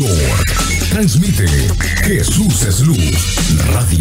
York. Transmite Jesús es Luz Radio.